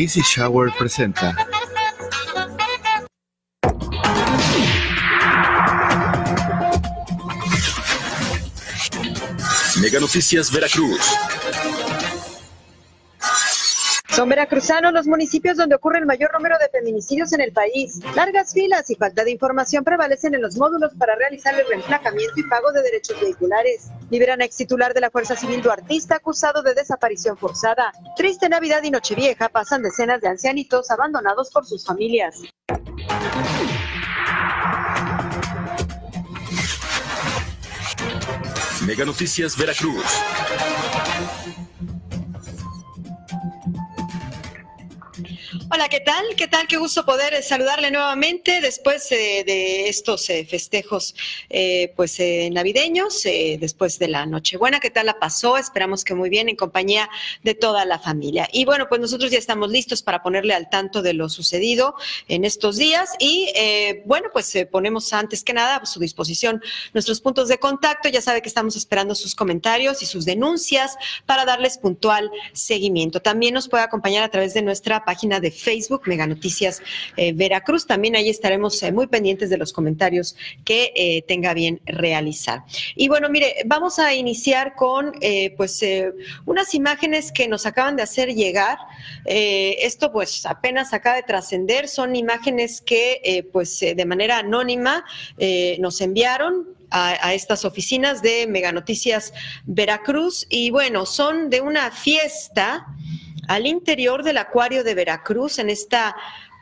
Easy Shower presenta. Mega Noticias Veracruz. Son veracruzanos los municipios donde ocurre el mayor número de feminicidios en el país. Largas filas y falta de información prevalecen en los módulos para realizar el reemplacamiento y pago de derechos vehiculares. Liberan a ex titular de la Fuerza Civil Duartista acusado de desaparición forzada. Triste Navidad y Nochevieja pasan decenas de ancianitos abandonados por sus familias. Mega Noticias Veracruz. Hola, ¿qué tal? ¿Qué tal? Qué gusto poder eh, saludarle nuevamente después eh, de estos eh, festejos pues navideños, después de la Nochebuena. ¿Qué tal la pasó? Esperamos que muy bien en compañía de toda la familia. Y bueno, pues nosotros ya estamos listos para ponerle al tanto de lo sucedido en estos días y bueno, pues ponemos antes que nada a su disposición nuestros puntos de contacto. Ya sabe que estamos esperando sus comentarios y sus denuncias para darles puntual seguimiento. También nos puede acompañar a través de nuestra página de Facebook, Mega Noticias eh, Veracruz. También ahí estaremos eh, muy pendientes de los comentarios que eh, tenga bien realizar. Y bueno, mire, vamos a iniciar con pues unas imágenes que nos acaban de hacer llegar. esto pues apenas acaba de trascender, son imágenes que pues de manera anónima nos enviaron a, a, estas oficinas de Mega Noticias Veracruz y bueno, son de una fiesta al interior del acuario de Veracruz, en esta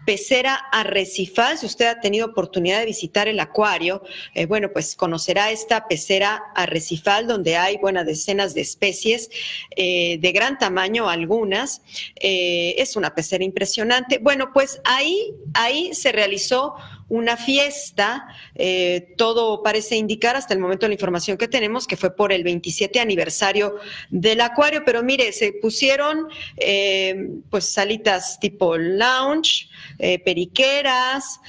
pecera arrecifal. Si usted ha tenido oportunidad de visitar el acuario, eh, bueno, pues conocerá esta pecera arrecifal donde hay, buenas decenas de especies eh, de gran tamaño, algunas. Eh, es una pecera impresionante. Bueno, pues ahí, ahí se realizó una fiesta. Eh, todo parece indicar hasta el momento de la información que tenemos que fue por el 27 aniversario del acuario, pero mire, se pusieron eh, pues salitas tipo lounge, eh, periqueras,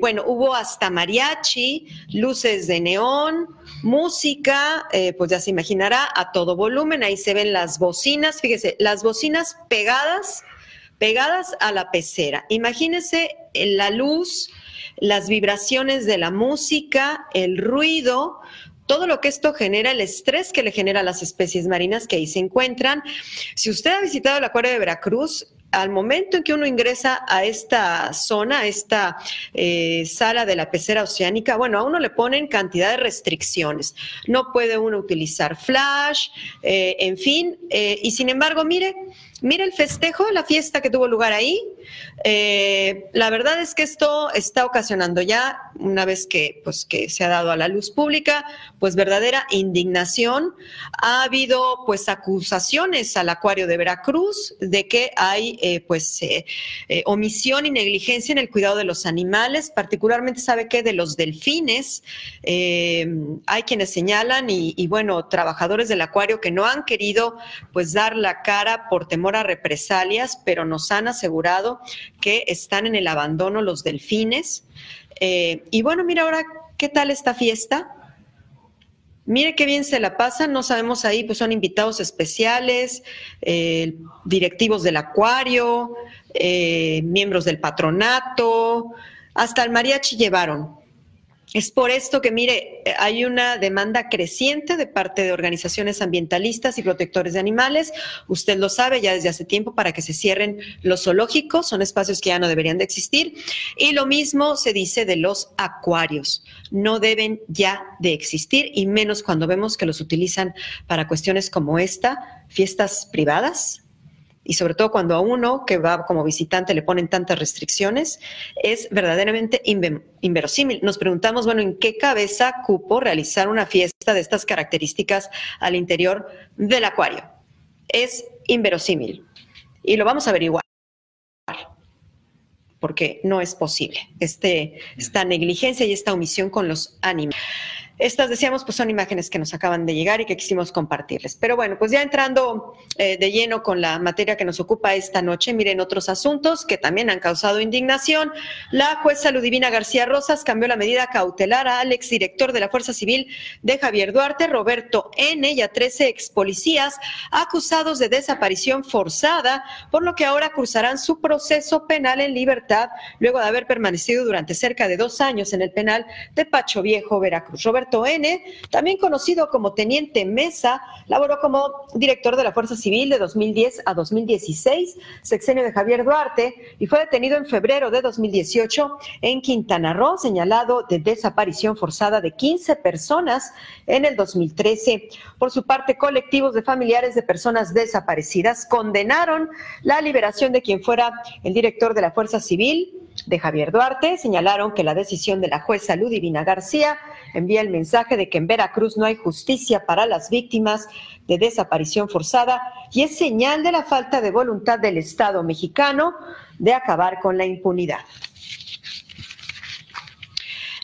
bueno, hubo hasta mariachi, luces de neón, música, pues ya se imaginará, a todo volumen, ahí se ven las bocinas, fíjese, las bocinas pegadas, pegadas a la pecera. Imagínese la luz, las vibraciones de la música, el ruido, todo lo que esto genera, el estrés que le genera a las especies marinas que ahí se encuentran. Si usted ha visitado el acuario de Veracruz, al momento en que uno ingresa a esta zona, a esta eh, sala de la pecera oceánica, bueno, a uno le ponen cantidad de restricciones. No puede uno utilizar flash, eh, en fin, eh, y sin embargo, mire, Mira el festejo, la fiesta que tuvo lugar ahí. Eh, la verdad es que esto está ocasionando ya, una vez que, pues, que se ha dado a la luz pública, pues verdadera indignación. Ha habido pues acusaciones al acuario de Veracruz de que hay eh, pues eh, omisión y negligencia en el cuidado de los animales, particularmente sabe que de los delfines. hay quienes señalan y, y bueno, trabajadores del acuario que no han querido pues dar la cara por temor a represalias, pero nos han asegurado que están en el abandono los delfines. Eh, y bueno, mira ahora, ¿qué tal esta fiesta? Mire qué bien se la pasan, no sabemos ahí, pues son invitados especiales, eh, directivos del acuario, eh, miembros del patronato, hasta el mariachi llevaron. Es por esto que, mire, hay una demanda creciente de parte de organizaciones ambientalistas y protectores de animales. Usted lo sabe ya desde hace tiempo para que se cierren los zoológicos, son espacios que ya no deberían de existir. Y lo mismo se dice de los acuarios. No deben ya de existir y menos cuando vemos que los utilizan para cuestiones como esta, fiestas privadas, y sobre todo cuando a uno que va como visitante le ponen tantas restricciones, es verdaderamente inverosímil. Nos preguntamos, bueno, ¿en qué cabeza cupo realizar una fiesta de estas características al interior del acuario? Es inverosímil y lo vamos a averiguar porque no es posible este, esta negligencia y esta omisión con los animales. Estas, decíamos, pues son imágenes que nos acaban de llegar y que quisimos compartirles. Pero bueno, pues ya entrando eh, de lleno con la materia que nos ocupa esta noche, miren otros asuntos que también han causado indignación. La jueza Ludivina García Rosas cambió la medida cautelar al exdirector de la Fuerza Civil de Javier Duarte, Roberto N. y a 13 ex policías acusados de desaparición forzada, por lo que ahora cursarán su proceso penal en libertad luego de haber permanecido durante cerca de dos años en el penal de Pacho Viejo, Veracruz. N., también conocido como Teniente Mesa, laboró como director de la Fuerza Civil de 2010 a 2016, sexenio de Javier Duarte, y fue detenido en febrero de 2018 en Quintana Roo, señalado de desaparición forzada de 15 personas en el 2013. Por su parte, colectivos de familiares de personas desaparecidas condenaron la liberación de quien fuera el director de la Fuerza Civil de Javier Duarte, señalaron que la decisión de la jueza Ludivina García envía el mensaje de que en Veracruz no hay justicia para las víctimas de desaparición forzada y es señal de la falta de voluntad del Estado mexicano de acabar con la impunidad.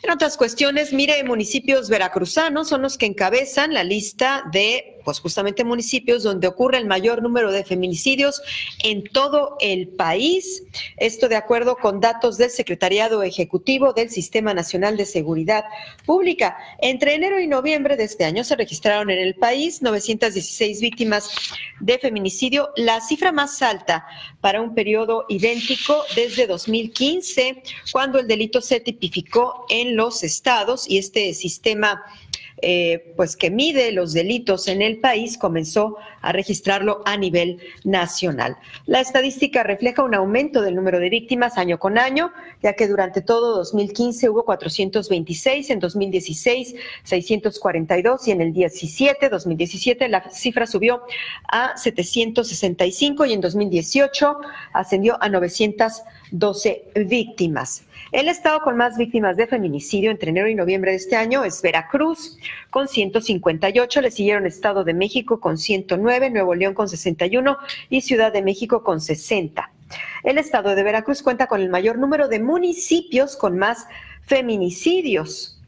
En otras cuestiones, mire, municipios veracruzanos son los que encabezan la lista de pues justamente municipios donde ocurre el mayor número de feminicidios en todo el país. Esto de acuerdo con datos del Secretariado Ejecutivo del Sistema Nacional de Seguridad Pública. Entre enero y noviembre de este año se registraron en el país 916 víctimas de feminicidio, la cifra más alta para un periodo idéntico desde 2015, cuando el delito se tipificó en los estados y este sistema eh, pues que mide los delitos en el país comenzó a registrarlo a nivel nacional. La estadística refleja un aumento del número de víctimas año con año, ya que durante todo 2015 hubo 426, en 2016 642 y en el 17, 2017 la cifra subió a 765 y en 2018 ascendió a 912 víctimas. El estado con más víctimas de feminicidio entre enero y noviembre de este año es Veracruz, con 158, le siguieron Estado de México con 109, Nuevo León con 61 y Ciudad de México con 60. El estado de Veracruz cuenta con el mayor número de municipios con más feminicidios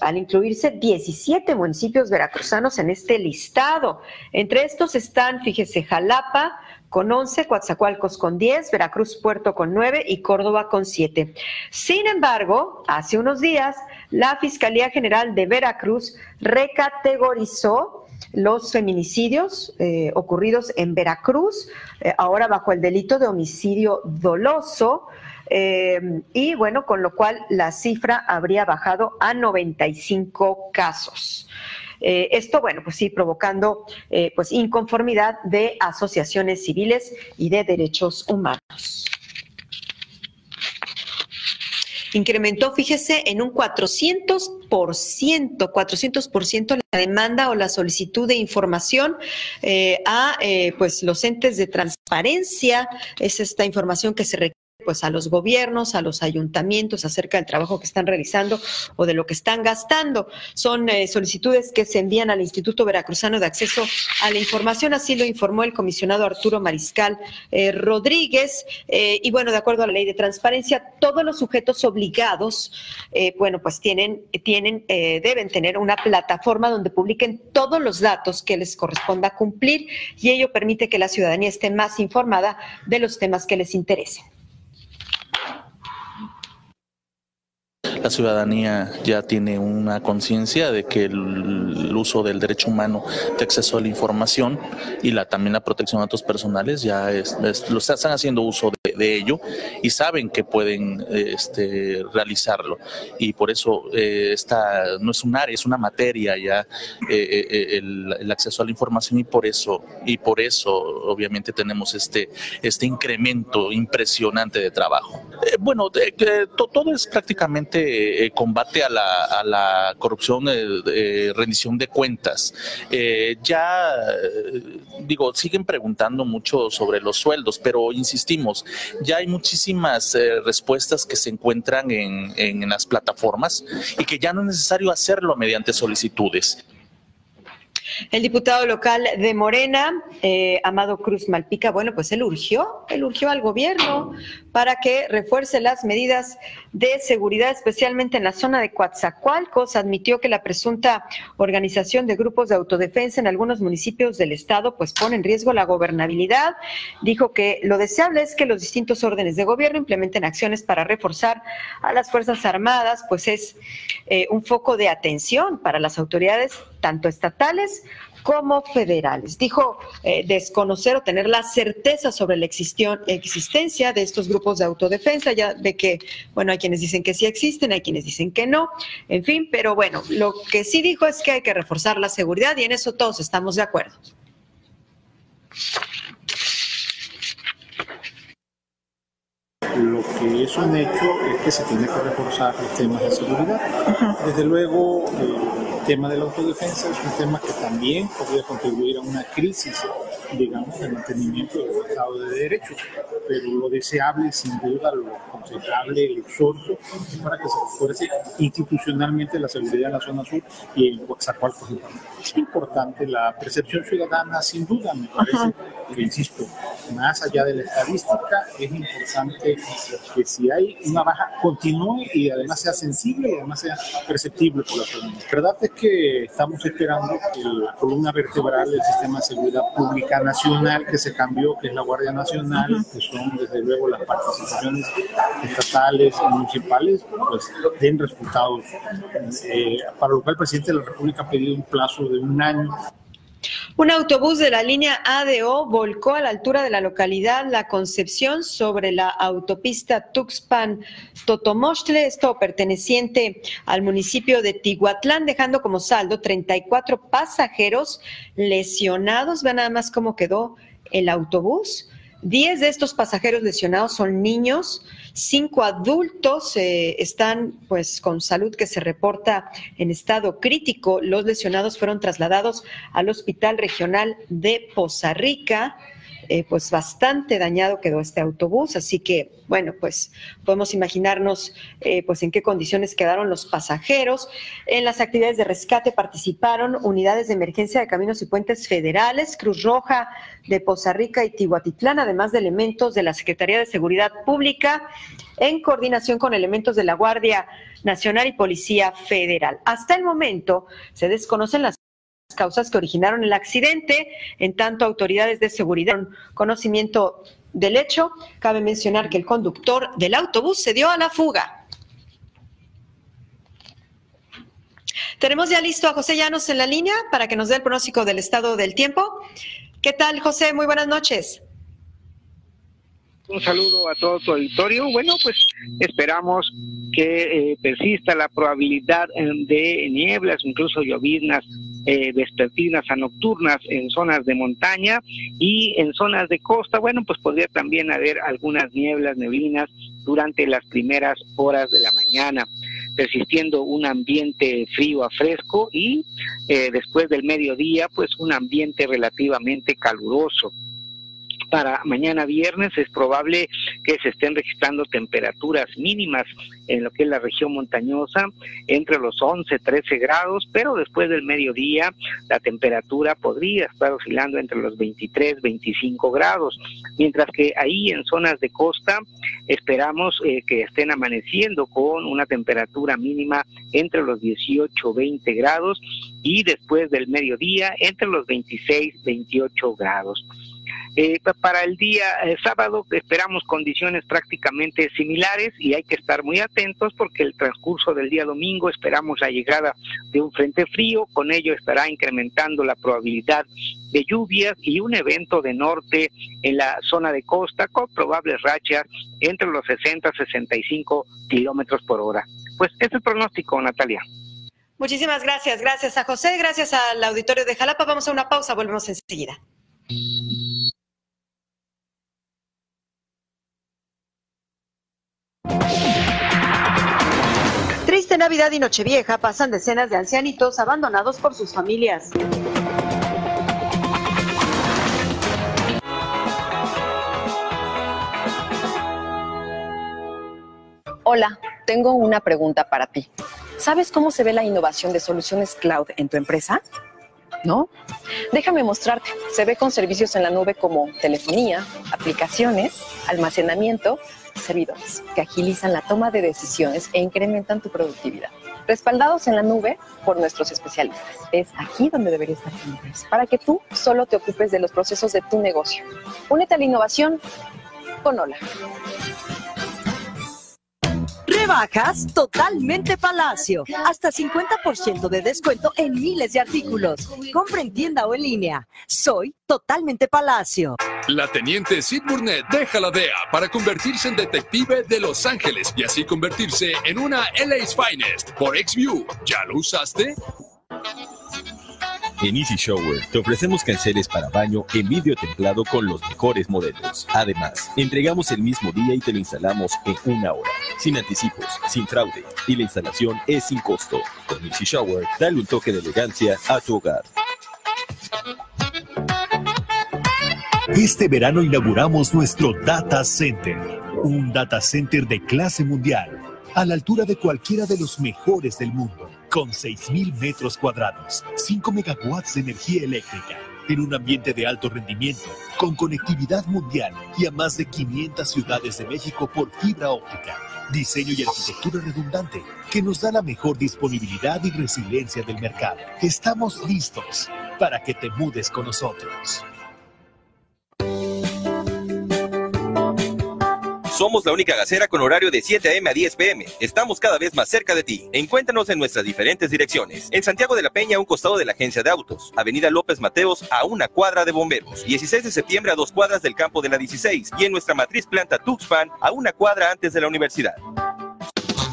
al incluirse 17 municipios veracruzanos en este listado. Entre estos están, fíjese, Jalapa, con 11, Coatzacoalcos con 10, Veracruz Puerto con 9 y Córdoba con 7. Sin embargo, hace unos días, la Fiscalía General de Veracruz recategorizó los feminicidios eh, ocurridos en Veracruz, eh, ahora bajo el delito de homicidio doloso, eh, y bueno, con lo cual la cifra habría bajado a 95 casos. Eh, esto, bueno, pues sí, provocando eh, pues inconformidad de asociaciones civiles y de derechos humanos incrementó, fíjese, en un 400%, 400% la demanda o la solicitud de información eh, a pues los entes de transparencia. Es esta información que se requiere pues a los gobiernos, a los ayuntamientos acerca del trabajo que están realizando o de lo que están gastando. Son eh, solicitudes que se envían al Instituto Veracruzano de Acceso a la Información, así lo informó el comisionado Arturo Mariscal eh, Rodríguez. Eh, y bueno, de acuerdo a la ley de transparencia, todos los sujetos obligados, bueno, pues tienen, tienen, deben tener una plataforma donde publiquen todos los datos que les corresponda cumplir y ello permite que la ciudadanía esté más informada de los temas que les interesen. La ciudadanía ya tiene una conciencia de que el, uso del derecho humano de acceso a la información y la también la protección de datos personales ya es, lo están haciendo uso de, ello y saben que pueden este, realizarlo. Y por eso eh, esta no es un área es una materia ya eh, eh, el, acceso a la información y por eso y por eso obviamente tenemos este este incremento impresionante de trabajo. Bueno todo es prácticamente de combate a la, corrupción, rendición de cuentas. ya, digo, siguen preguntando mucho sobre los sueldos, pero insistimos, ya hay muchísimas respuestas que se encuentran en, en las plataformas y que ya no es necesario hacerlo mediante solicitudes. El diputado local de Morena, eh, Amado Cruz Malpica, bueno, pues él urgió, él urgió al gobierno para que refuerce las medidas de seguridad, especialmente en la zona de Coatzacoalcos. Admitió que la presunta organización de grupos de autodefensa en algunos municipios del estado pues pone en riesgo la gobernabilidad. Dijo que lo deseable es que los distintos órdenes de gobierno implementen acciones para reforzar a las Fuerzas Armadas, pues es eh, un foco de atención para las autoridades tanto estatales como federales. Dijo eh, desconocer o tener la certeza sobre la existencia de estos grupos de autodefensa, ya de que, bueno, hay quienes dicen que sí existen, hay quienes dicen que no, en fin, pero bueno, lo que sí dijo es que hay que reforzar la seguridad y en eso todos estamos de acuerdo. Lo que es un hecho es que se tiene que reforzar los temas de seguridad. Desde luego, eh, tema de la autodefensa es un tema que también podría contribuir a una crisis, digamos, de mantenimiento del Estado de Derecho. Pero lo deseable, sin duda, lo aconsejable, el exhorto, es para que se refuerce institucionalmente la seguridad en la zona sur y en Coatzacoalcos. Es importante la percepción ciudadana, sin duda, me parece, que insisto, más allá de la estadística, es importante que si hay una baja, continúe y además sea sensible y además sea perceptible por la ciudadanía. Que estamos esperando que la columna vertebral del sistema de seguridad pública nacional que se cambió, que es la Guardia Nacional, que son desde luego las participaciones estatales y municipales, pues den resultados. Eh, para lo cual el presidente de la República ha pedido un plazo de un año un autobús de la línea ADO volcó a la altura de la localidad La Concepción sobre la autopista Tuxpan-Totomostle, esto perteneciente al municipio de Tiguatlán, dejando como saldo 34 pasajeros lesionados. Vean nada más cómo quedó el autobús. Diez de estos pasajeros lesionados son niños, cinco adultos eh, están pues con salud que se reporta en estado crítico. Los lesionados fueron trasladados al Hospital Regional de Poza Rica. Eh, pues bastante dañado quedó este autobús, así que bueno, pues podemos imaginarnos eh, pues en qué condiciones quedaron los pasajeros. En las actividades de rescate participaron unidades de emergencia de caminos y puentes federales, Cruz Roja de Poza Rica y Tihuatitlán, además de elementos de la Secretaría de Seguridad Pública en coordinación con elementos de la Guardia Nacional y Policía Federal. Hasta el momento se desconocen las causas que originaron el accidente, en tanto autoridades de seguridad conocimiento del hecho, cabe mencionar que el conductor del autobús se dio a la fuga. Tenemos ya listo a José Llanos en la línea para que nos dé el pronóstico del estado del tiempo. ¿Qué tal, José? Muy buenas noches. Un saludo a todo tu auditorio. Bueno, pues esperamos que eh, persista la probabilidad de nieblas, incluso lloviznas eh, vespertinas a nocturnas en zonas de montaña y en zonas de costa, bueno, pues podría también haber algunas nieblas, neblinas durante las primeras horas de la mañana, persistiendo un ambiente frío a fresco y eh, después del mediodía, pues un ambiente relativamente caluroso para mañana viernes es probable que se estén registrando temperaturas mínimas en lo que es la región montañosa entre los 11, 13 grados, pero después del mediodía la temperatura podría estar oscilando entre los 23, 25 grados, mientras que ahí en zonas de costa esperamos eh, que estén amaneciendo con una temperatura mínima entre los 18, 20 grados y después del mediodía entre los 26, 28 grados. Eh, para el día eh, sábado esperamos condiciones prácticamente similares y hay que estar muy atentos porque el transcurso del día domingo esperamos la llegada de un frente frío, con ello estará incrementando la probabilidad de lluvias y un evento de norte en la zona de costa con probables rachas entre los 60 y 65 kilómetros por hora. Pues ese es el pronóstico, Natalia. Muchísimas gracias. Gracias a José, gracias al auditorio de Jalapa. Vamos a una pausa, volvemos enseguida. Este Navidad y Nochevieja pasan decenas de ancianitos abandonados por sus familias. Hola, tengo una pregunta para ti. ¿Sabes cómo se ve la innovación de soluciones cloud en tu empresa? ¿No? Déjame mostrarte. Se ve con servicios en la nube como telefonía, aplicaciones, almacenamiento, servidores, que agilizan la toma de decisiones e incrementan tu productividad. Respaldados en la nube por nuestros especialistas. Es aquí donde debería estar tu empresa, para que tú solo te ocupes de los procesos de tu negocio. Únete a la innovación con Hola. Rebajas totalmente Palacio. Hasta 50% de descuento en miles de artículos. Compra en tienda o en línea. Soy totalmente Palacio. La teniente Sid Burnett deja la DEA para convertirse en detective de Los Ángeles y así convertirse en una LA's Finest por XView. ¿Ya lo usaste? En Easy Shower te ofrecemos canceles para baño en vidrio templado con los mejores modelos. Además, entregamos el mismo día y te lo instalamos en una hora, sin anticipos, sin fraude y la instalación es sin costo. Con Easy Shower, dale un toque de elegancia a tu hogar. Este verano inauguramos nuestro Data Center, un data center de clase mundial, a la altura de cualquiera de los mejores del mundo con 6.000 metros cuadrados, 5 megawatts de energía eléctrica, en un ambiente de alto rendimiento, con conectividad mundial y a más de 500 ciudades de México por fibra óptica. Diseño y arquitectura redundante que nos da la mejor disponibilidad y resiliencia del mercado. Estamos listos para que te mudes con nosotros. Somos la única gasera con horario de 7 a.m. a 10 p.m. Estamos cada vez más cerca de ti. Encuéntranos en nuestras diferentes direcciones. En Santiago de la Peña, a un costado de la agencia de autos. Avenida López Mateos, a una cuadra de bomberos. 16 de septiembre, a dos cuadras del campo de la 16. Y en nuestra matriz planta Tuxpan, a una cuadra antes de la universidad.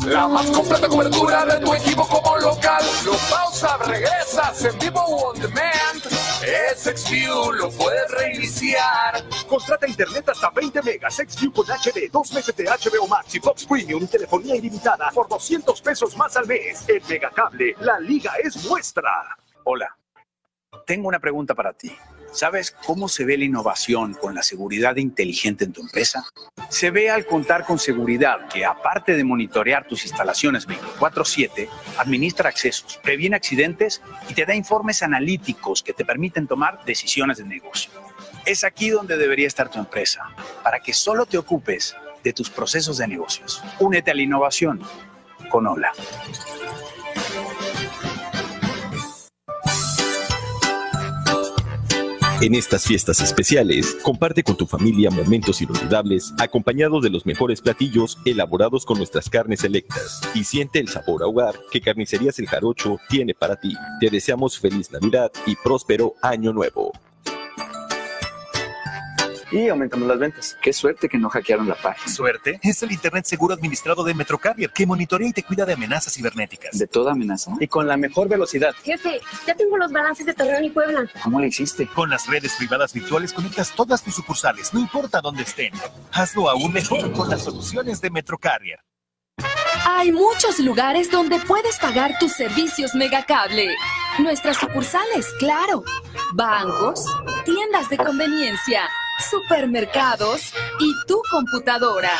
La más completa cobertura de tu equipo como local. Lo pausa, regresas en vivo o on demand. Es XView, lo puedes reiniciar. Contrata internet hasta 20 megas, XView con HD, dos meses de HBO Max y Fox Premium, telefonía ilimitada por 200 pesos más al mes. En Megacable, la liga es nuestra. Hola, tengo una pregunta para ti. ¿Sabes cómo se ve la innovación con la seguridad inteligente en tu empresa? Se ve al contar con seguridad que, aparte de monitorear tus instalaciones 24/7, administra accesos, previene accidentes y te da informes analíticos que te permiten tomar decisiones de negocio. Es aquí donde debería estar tu empresa, para que solo te ocupes de tus procesos de negocios. Únete a la innovación con Hola. En estas fiestas especiales, comparte con tu familia momentos inolvidables acompañados de los mejores platillos elaborados con nuestras carnes selectas y siente el sabor a hogar que Carnicerías El Jarocho tiene para ti. Te deseamos feliz Navidad y próspero año nuevo y aumentamos las ventas. Qué suerte que no hackearon la página. ¿Suerte? Es el Internet seguro administrado de Metrocarrier que monitorea y te cuida de amenazas cibernéticas. ¿De toda amenaza? Y con la mejor velocidad. Jefe, ya tengo los balances de Torreón y Puebla. ¿Cómo le hiciste? Con las redes privadas virtuales conectas todas tus sucursales, no importa dónde estén. Hazlo aún mejor con las soluciones de Metrocarrier. Hay muchos lugares donde puedes pagar tus servicios megacable. Nuestras sucursales, claro. Bancos, tiendas de conveniencia supermercados y tu computadora.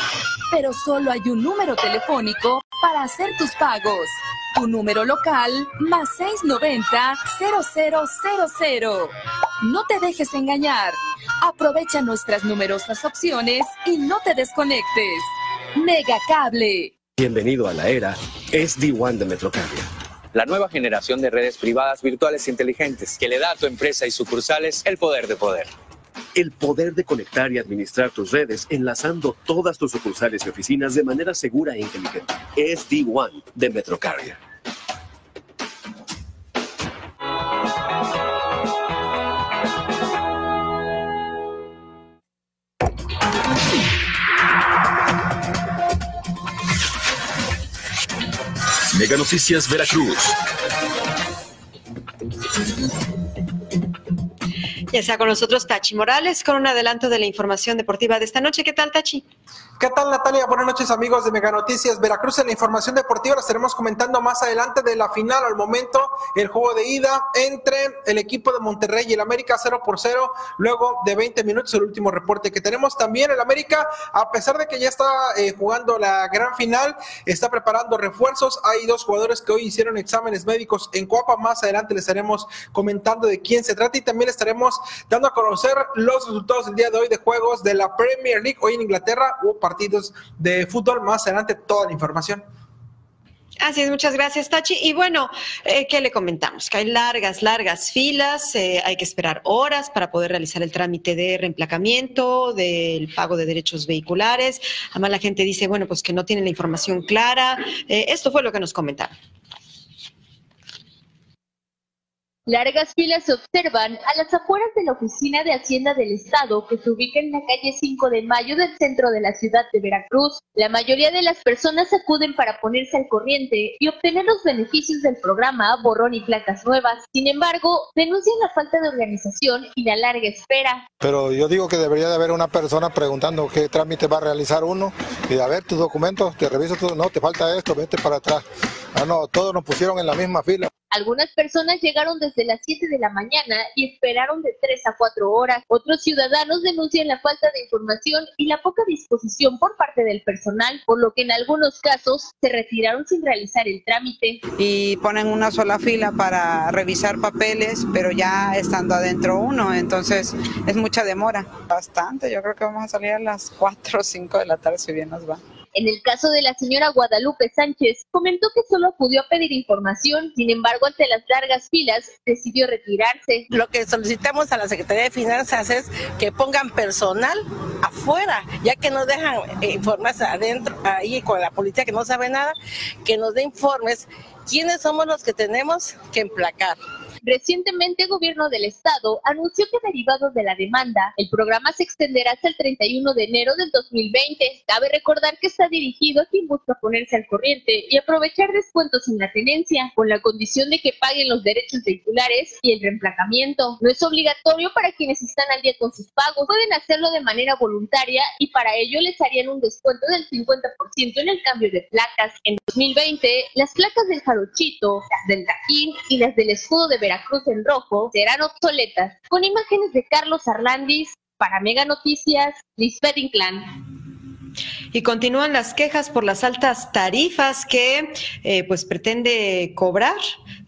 Pero solo hay un número telefónico para hacer tus pagos. Tu número local más 690-0000. No te dejes engañar. Aprovecha nuestras numerosas opciones y no te desconectes. Megacable. Bienvenido a la era SD1 de Metrocardia. La nueva generación de redes privadas virtuales inteligentes que le da a tu empresa y sucursales el poder de poder el poder de conectar y administrar tus redes enlazando todas tus sucursales y oficinas de manera segura e inteligente. Es D1 de Metrocarrier. Mega Noticias Veracruz. Está con nosotros Tachi Morales con un adelanto de la información deportiva de esta noche. ¿Qué tal, Tachi? ¿Qué tal Natalia? Buenas noches amigos de Mega Noticias Veracruz. En la información deportiva la estaremos comentando más adelante de la final. Al momento, el juego de ida entre el equipo de Monterrey y el América 0 por 0. Luego de 20 minutos, el último reporte que tenemos. También el América, a pesar de que ya está eh, jugando la gran final, está preparando refuerzos. Hay dos jugadores que hoy hicieron exámenes médicos en Coapa. Más adelante les estaremos comentando de quién se trata y también estaremos dando a conocer los resultados del día de hoy de juegos de la Premier League. Hoy en Inglaterra partidos de fútbol. Más adelante toda la información. Así es, muchas gracias, Tachi. Y bueno, eh, ¿qué le comentamos? Que hay largas, largas filas, eh, hay que esperar horas para poder realizar el trámite de reemplacamiento, del pago de derechos vehiculares. Además, la gente dice, bueno, pues que no tienen la información clara. Eh, esto fue lo que nos comentaron. Largas filas se observan a las afueras de la Oficina de Hacienda del Estado que se ubica en la calle 5 de Mayo del centro de la ciudad de Veracruz. La mayoría de las personas acuden para ponerse al corriente y obtener los beneficios del programa Borrón y Placas Nuevas. Sin embargo, denuncian la falta de organización y la larga espera. Pero yo digo que debería de haber una persona preguntando qué trámite va a realizar uno y a ver tus documentos, te reviso todo, no, te falta esto, vete para atrás. Ah, no, todos nos pusieron en la misma fila. Algunas personas llegaron desde las 7 de la mañana y esperaron de 3 a 4 horas. Otros ciudadanos denuncian la falta de información y la poca disposición por parte del personal, por lo que en algunos casos se retiraron sin realizar el trámite. Y ponen una sola fila para revisar papeles, pero ya estando adentro uno, entonces es mucha demora. Bastante, yo creo que vamos a salir a las 4 o 5 de la tarde si bien nos va. En el caso de la señora Guadalupe Sánchez, comentó que solo acudió a pedir información, sin embargo, ante las largas filas, decidió retirarse. Lo que solicitamos a la Secretaría de Finanzas es que pongan personal afuera, ya que nos dejan eh, informes adentro, ahí con la policía que no sabe nada, que nos dé informes quiénes somos los que tenemos que emplacar. Recientemente, el gobierno del estado anunció que derivado de la demanda, el programa se extenderá hasta el 31 de enero del 2020. Cabe recordar que está dirigido a quien busca ponerse al corriente y aprovechar descuentos en la tenencia, con la condición de que paguen los derechos vehiculares y el reemplacamiento. No es obligatorio para quienes están al día con sus pagos, pueden hacerlo de manera voluntaria y para ello les harían un descuento del 50% en el cambio de placas. En 2020, las placas del Jarochito, las del Tajín y las del escudo de Veracruz en rojo serán obsoletas, con imágenes de Carlos Arlandis para Mega Noticias, Lisbeth Inclán. Y continúan las quejas por las altas tarifas que eh, pues pretende cobrar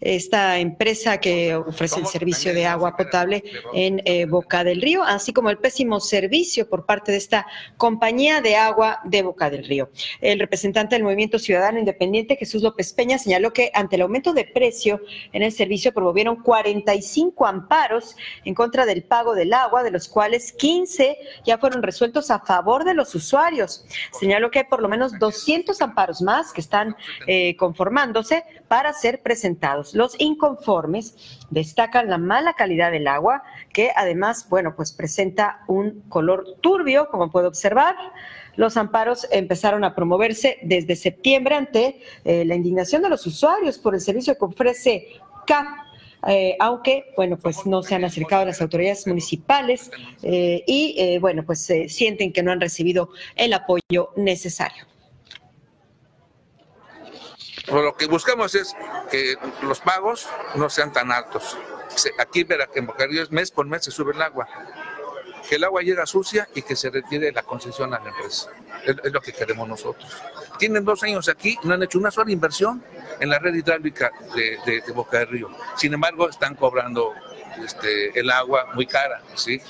esta empresa que ofrece el servicio de agua potable en eh, Boca del Río, así como el pésimo servicio por parte de esta compañía de agua de Boca del Río. El representante del Movimiento Ciudadano Independiente, Jesús López Peña, señaló que ante el aumento de precio en el servicio promovieron 45 amparos en contra del pago del agua, de los cuales 15 ya fueron resueltos a favor de los usuarios. Señaló que hay por lo menos 200 amparos más que están eh, conformándose para ser presentados. Los inconformes destacan la mala calidad del agua, que además, bueno, pues presenta un color turbio, como puede observar. Los amparos empezaron a promoverse desde septiembre ante eh, la indignación de los usuarios por el servicio que ofrece CAP eh, aunque, bueno, pues no se han acercado a las autoridades municipales eh, y, eh, bueno, pues sienten que no han recibido el apoyo necesario. Lo que buscamos es que los pagos no sean tan altos. Aquí en Bocarillo mes con mes se sube el agua. Que el agua llegue sucia y que se retire la concesión a la empresa. Es, lo que queremos nosotros. Tienen dos años aquí, no han hecho una sola inversión en la red hidráulica de, Boca del Río. Sin embargo, están cobrando este, el agua muy cara, ¿sí?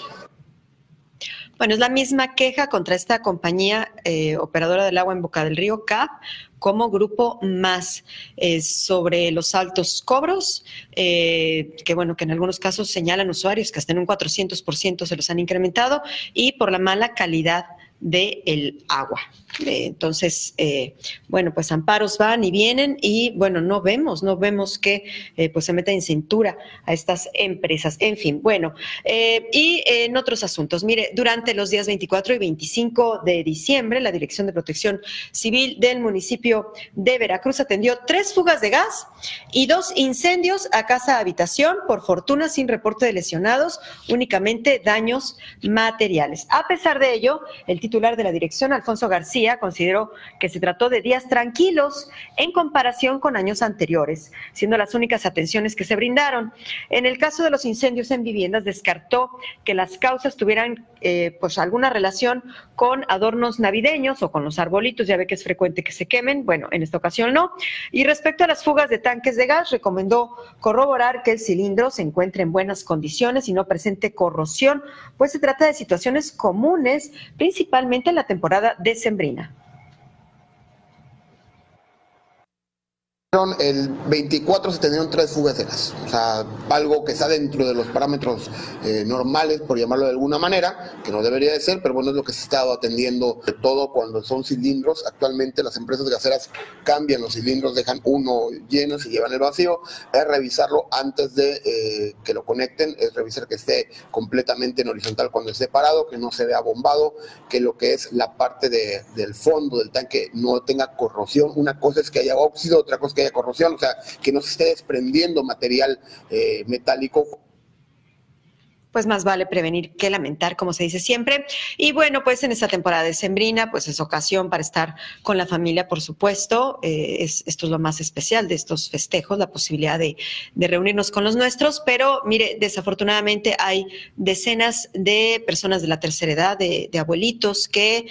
Bueno, es la misma queja contra esta compañía eh, operadora del agua en Boca del Río, CAP, como grupo más eh, sobre los altos cobros, eh, que bueno, que en algunos casos señalan usuarios que hasta en un 400% se los han incrementado, y por la mala calidad del agua. Eh, entonces, eh, bueno, pues amparos van y vienen y bueno, no vemos, no vemos que eh, pues se meta en cintura a estas empresas. En fin, bueno, y en otros asuntos, mire, durante los días 24 y 25 de diciembre, la Dirección de Protección Civil del municipio de Veracruz atendió tres fugas de gas y dos incendios a casa habitación, por fortuna sin reporte de lesionados, únicamente daños materiales. A pesar de ello, el título titular de la dirección, Alfonso García, consideró que se trató de días tranquilos en comparación con años anteriores, siendo las únicas atenciones que se brindaron. En el caso de los incendios en viviendas, descartó que las causas tuvieran eh, pues alguna relación con adornos navideños o con los arbolitos, ya ve que es frecuente que se quemen, bueno, en esta ocasión no. Y respecto a las fugas de tanques de gas, recomendó corroborar que el cilindro se encuentre en buenas condiciones y no presente corrosión, pues se trata de situaciones comunes, principalmente en la temporada decembrina. El 24 se tenían tres fugas de gas, o sea, algo que está dentro de los parámetros eh, normales, por llamarlo de alguna manera, que no debería de ser, pero bueno, es lo que se ha estado atendiendo de todo cuando son cilindros. Actualmente las empresas gaseras cambian los cilindros, dejan uno lleno y llevan el vacío. Es revisarlo antes de eh, que lo conecten, es revisar que esté completamente en horizontal cuando esté parado, que no se vea bombado, que lo que es la parte del fondo del tanque no tenga corrosión. Una cosa es que haya óxido, otra cosa es que de corrosión, o sea, que no se esté desprendiendo material eh, metálico pues más vale prevenir que lamentar, como se dice siempre. Y bueno, pues en esta temporada de Sembrina, pues es ocasión para estar con la familia, por supuesto. Eh, es, esto es lo más especial de estos festejos, la posibilidad de, reunirnos con los nuestros. Pero mire, desafortunadamente hay decenas de personas de la tercera edad, de, abuelitos, que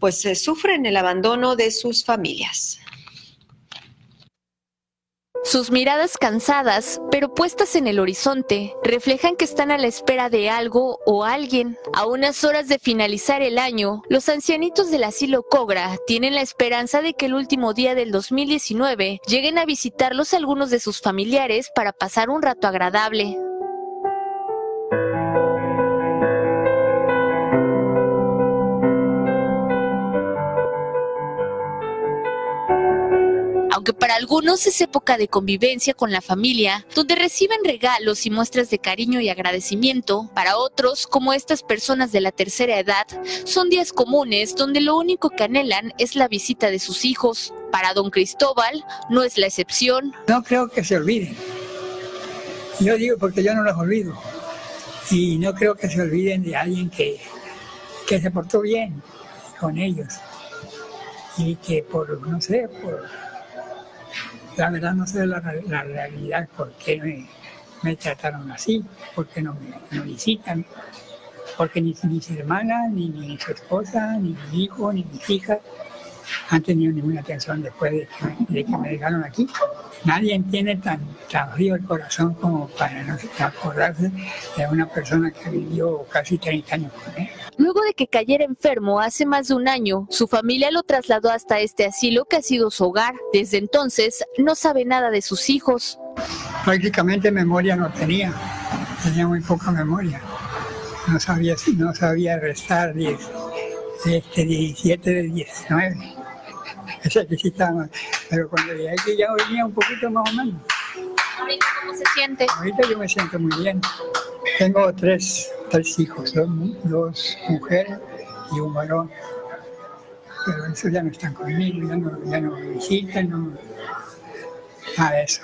pues eh, sufren el abandono de sus familias. Sus miradas cansadas, pero puestas en el horizonte, reflejan que están a la espera de algo o alguien. A unas horas de finalizar el año, los ancianitos del asilo Cogra tienen la esperanza de que el último día del 2019 lleguen a visitarlos algunos de sus familiares para pasar un rato agradable. Aunque para algunos es época de convivencia con la familia, donde reciben regalos y muestras de cariño y agradecimiento, para otros, como estas personas de la tercera edad, son días comunes donde lo único que anhelan es la visita de sus hijos. Para don Cristóbal no es la excepción. No creo que se olviden. Yo digo porque yo no los olvido. Y no creo que se olviden de alguien que, que se portó bien con ellos. Y que por, no sé, por la verdad no sé la, realidad, por qué me, trataron así, por qué no me visitan, porque ni, mis hermanas, ni mi esposa, ni mi hijo, ni mis hijas han tenido ninguna atención después de que, me, dejaron aquí. Nadie tiene tan, tan frío el corazón como para no acordarse de una persona que vivió casi 30 años con él. Luego de que cayera enfermo hace más de un año, su familia lo trasladó hasta este asilo que ha sido su hogar. Desde entonces no sabe nada de sus hijos. Prácticamente memoria no tenía, tenía muy poca memoria. No sabía, no sabía restar 10, este, 17 de 19. Esa que sí estaba, pero cuando llegué aquí ya venía un poquito más o menos. ¿Ahorita cómo se siente? Ahorita yo me siento muy bien. Tengo tres, tres hijos, dos, mujeres y un varón. Pero esos ya no están conmigo, ya no, ya no me visitan, no, nada de eso.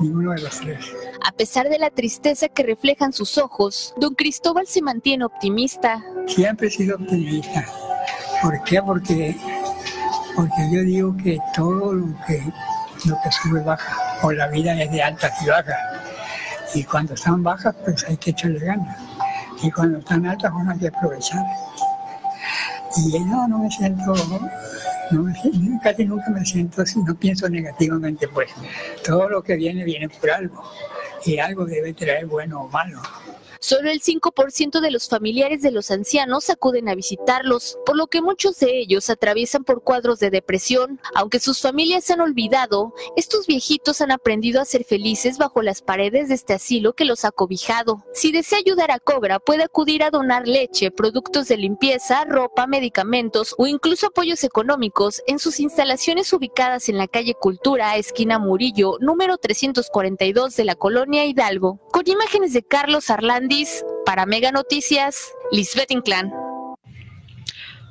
Ninguno de los tres. A pesar de la tristeza que reflejan sus ojos, don Cristóbal se mantiene optimista. Siempre he sido optimista. ¿Por qué? Porque, porque yo digo que todo lo que, lo que sube baja, o la vida es de altas y bajas. Y cuando están bajas, pues hay que echarle ganas. Y cuando están altas, bueno, hay que aprovechar. Y no, no me siento, no me, casi nunca me siento así, no pienso negativamente, pues todo lo que viene, viene por algo. Y algo debe traer bueno o malo. Solo el 5% de los familiares de los ancianos acuden a visitarlos, por lo que muchos de ellos atraviesan por cuadros de depresión. Aunque sus familias se han olvidado, estos viejitos han aprendido a ser felices bajo las paredes de este asilo que los ha cobijado. Si desea ayudar a Cobra, puede acudir a donar leche, productos de limpieza, ropa, medicamentos o incluso apoyos económicos en sus instalaciones ubicadas en la calle Cultura, esquina Murillo, número 342 de la colonia Hidalgo. Con imágenes de Carlos Arlandi para Mega Noticias, Lisbeth Inclán.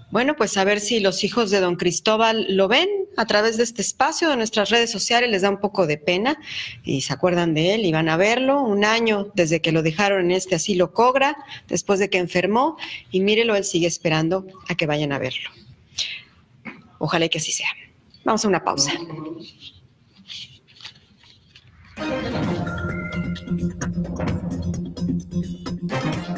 Bueno, pues a ver si los hijos de don Cristóbal lo ven a través de este espacio de nuestras redes sociales, les da un poco de pena y se acuerdan de él y van a verlo. Un año desde que lo dejaron en este asilo Cogra, después de que enfermó, y mírelo, él sigue esperando a que vayan a verlo. Ojalá que así sea. Vamos a una pausa. Thank you.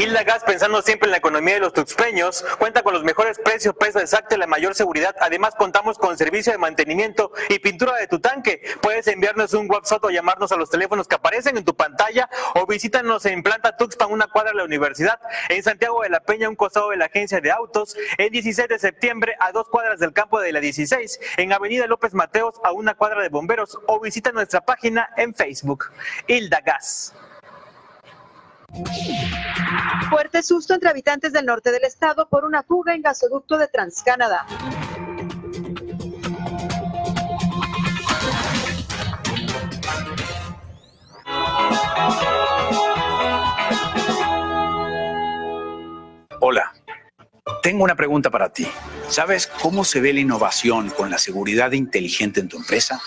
Hilda Gas, pensando siempre en la economía de los tuxpeños, cuenta con los mejores precios, peso exacto y la mayor seguridad. Además, contamos con servicio de mantenimiento y pintura de tu tanque. Puedes enviarnos un WhatsApp o llamarnos a los teléfonos que aparecen en tu pantalla o visítanos en Planta Tuxpan, una cuadra de la universidad, en Santiago de la Peña, un costado de la agencia de autos, el 16 de septiembre a dos cuadras del campo de la 16, en Avenida López Mateos a una cuadra de bomberos o visita nuestra página en Facebook. Hilda Gas. Fuerte susto entre habitantes del norte del estado por una fuga en gasoducto de TransCanada. Hola, tengo una pregunta para ti. ¿Sabes cómo se ve la innovación con la seguridad inteligente en tu empresa?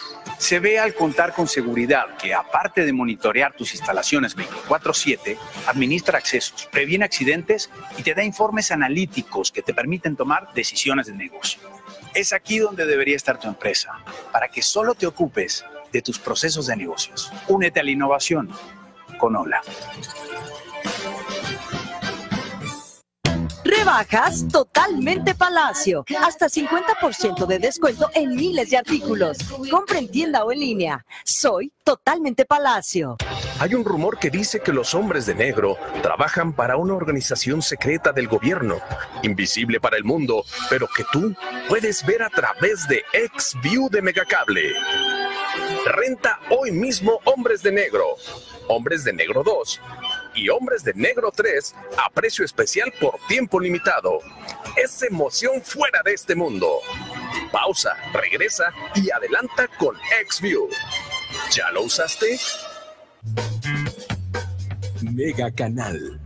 Se ve al contar con seguridad que, aparte de monitorear tus instalaciones 24/7, administra accesos, previene accidentes y te da informes analíticos que te permiten tomar decisiones de negocio. Es aquí donde debería estar tu empresa, para que solo te ocupes de tus procesos de negocios. Únete a la innovación con Hola. Rebajas totalmente Palacio. Hasta 50% de descuento en miles de artículos. Compra en tienda o en línea. Soy totalmente Palacio. Hay un rumor que dice que los hombres de negro trabajan para una organización secreta del gobierno, invisible para el mundo, pero que tú puedes ver a través de XView de Megacable. Renta hoy mismo Hombres de Negro, Hombres de Negro 2 y Hombres de Negro 3 a precio especial por tiempo limitado. Es emoción fuera de este mundo. Pausa, regresa y adelanta con XView. ¿Ya lo usaste? Mega Canal.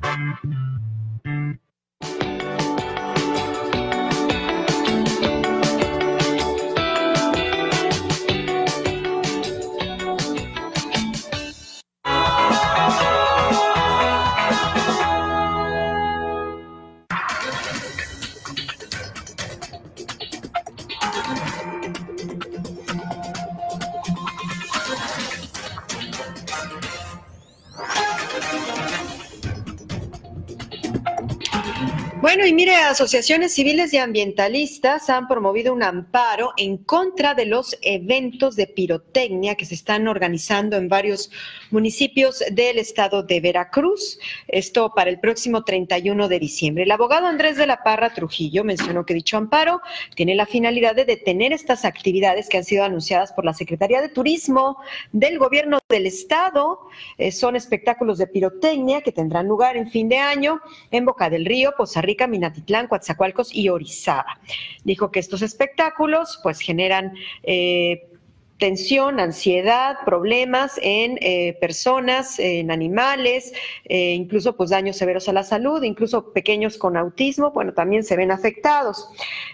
Bueno, y mire, asociaciones civiles y ambientalistas han promovido un amparo en contra de los eventos de pirotecnia que se están organizando en varios municipios del estado de Veracruz. Esto para el próximo 31 de diciembre. El abogado Andrés de la Parra Trujillo mencionó que dicho amparo tiene la finalidad de detener estas actividades que han sido anunciadas por la Secretaría de Turismo del gobierno del estado. Eh, son espectáculos de pirotecnia que tendrán lugar en fin de año en Boca del Río, Poza Rica, Minatitlán, Coatzacoalcos y Orizaba. Dijo que estos espectáculos pues generan eh, tensión, ansiedad, problemas en eh, personas, en animales, eh, incluso pues daños severos a la salud, incluso pequeños con autismo, bueno, también se ven afectados.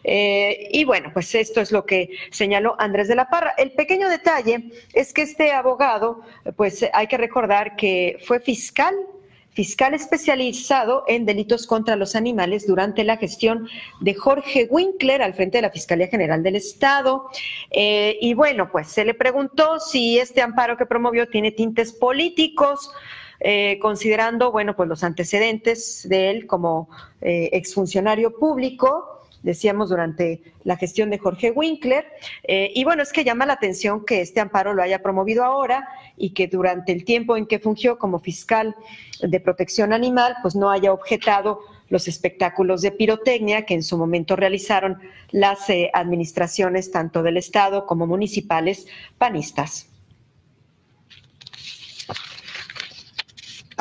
y bueno, pues esto es lo que señaló Andrés de la Parra. El pequeño detalle es que este abogado, pues hay que recordar que fue fiscal fiscal especializado en delitos contra los animales durante la gestión de Jorge Winkler al frente de la Fiscalía General del Estado. Eh, y bueno, pues se le preguntó si este amparo que promovió tiene tintes políticos. Eh, considerando, bueno, pues los antecedentes de él como eh, exfuncionario público, decíamos, durante la gestión de Jorge Winkler. Eh, y bueno, es que llama la atención que este amparo lo haya promovido ahora y que durante el tiempo en que fungió como fiscal de protección animal, pues no haya objetado los espectáculos de pirotecnia que en su momento realizaron las eh, administraciones tanto del Estado como municipales panistas.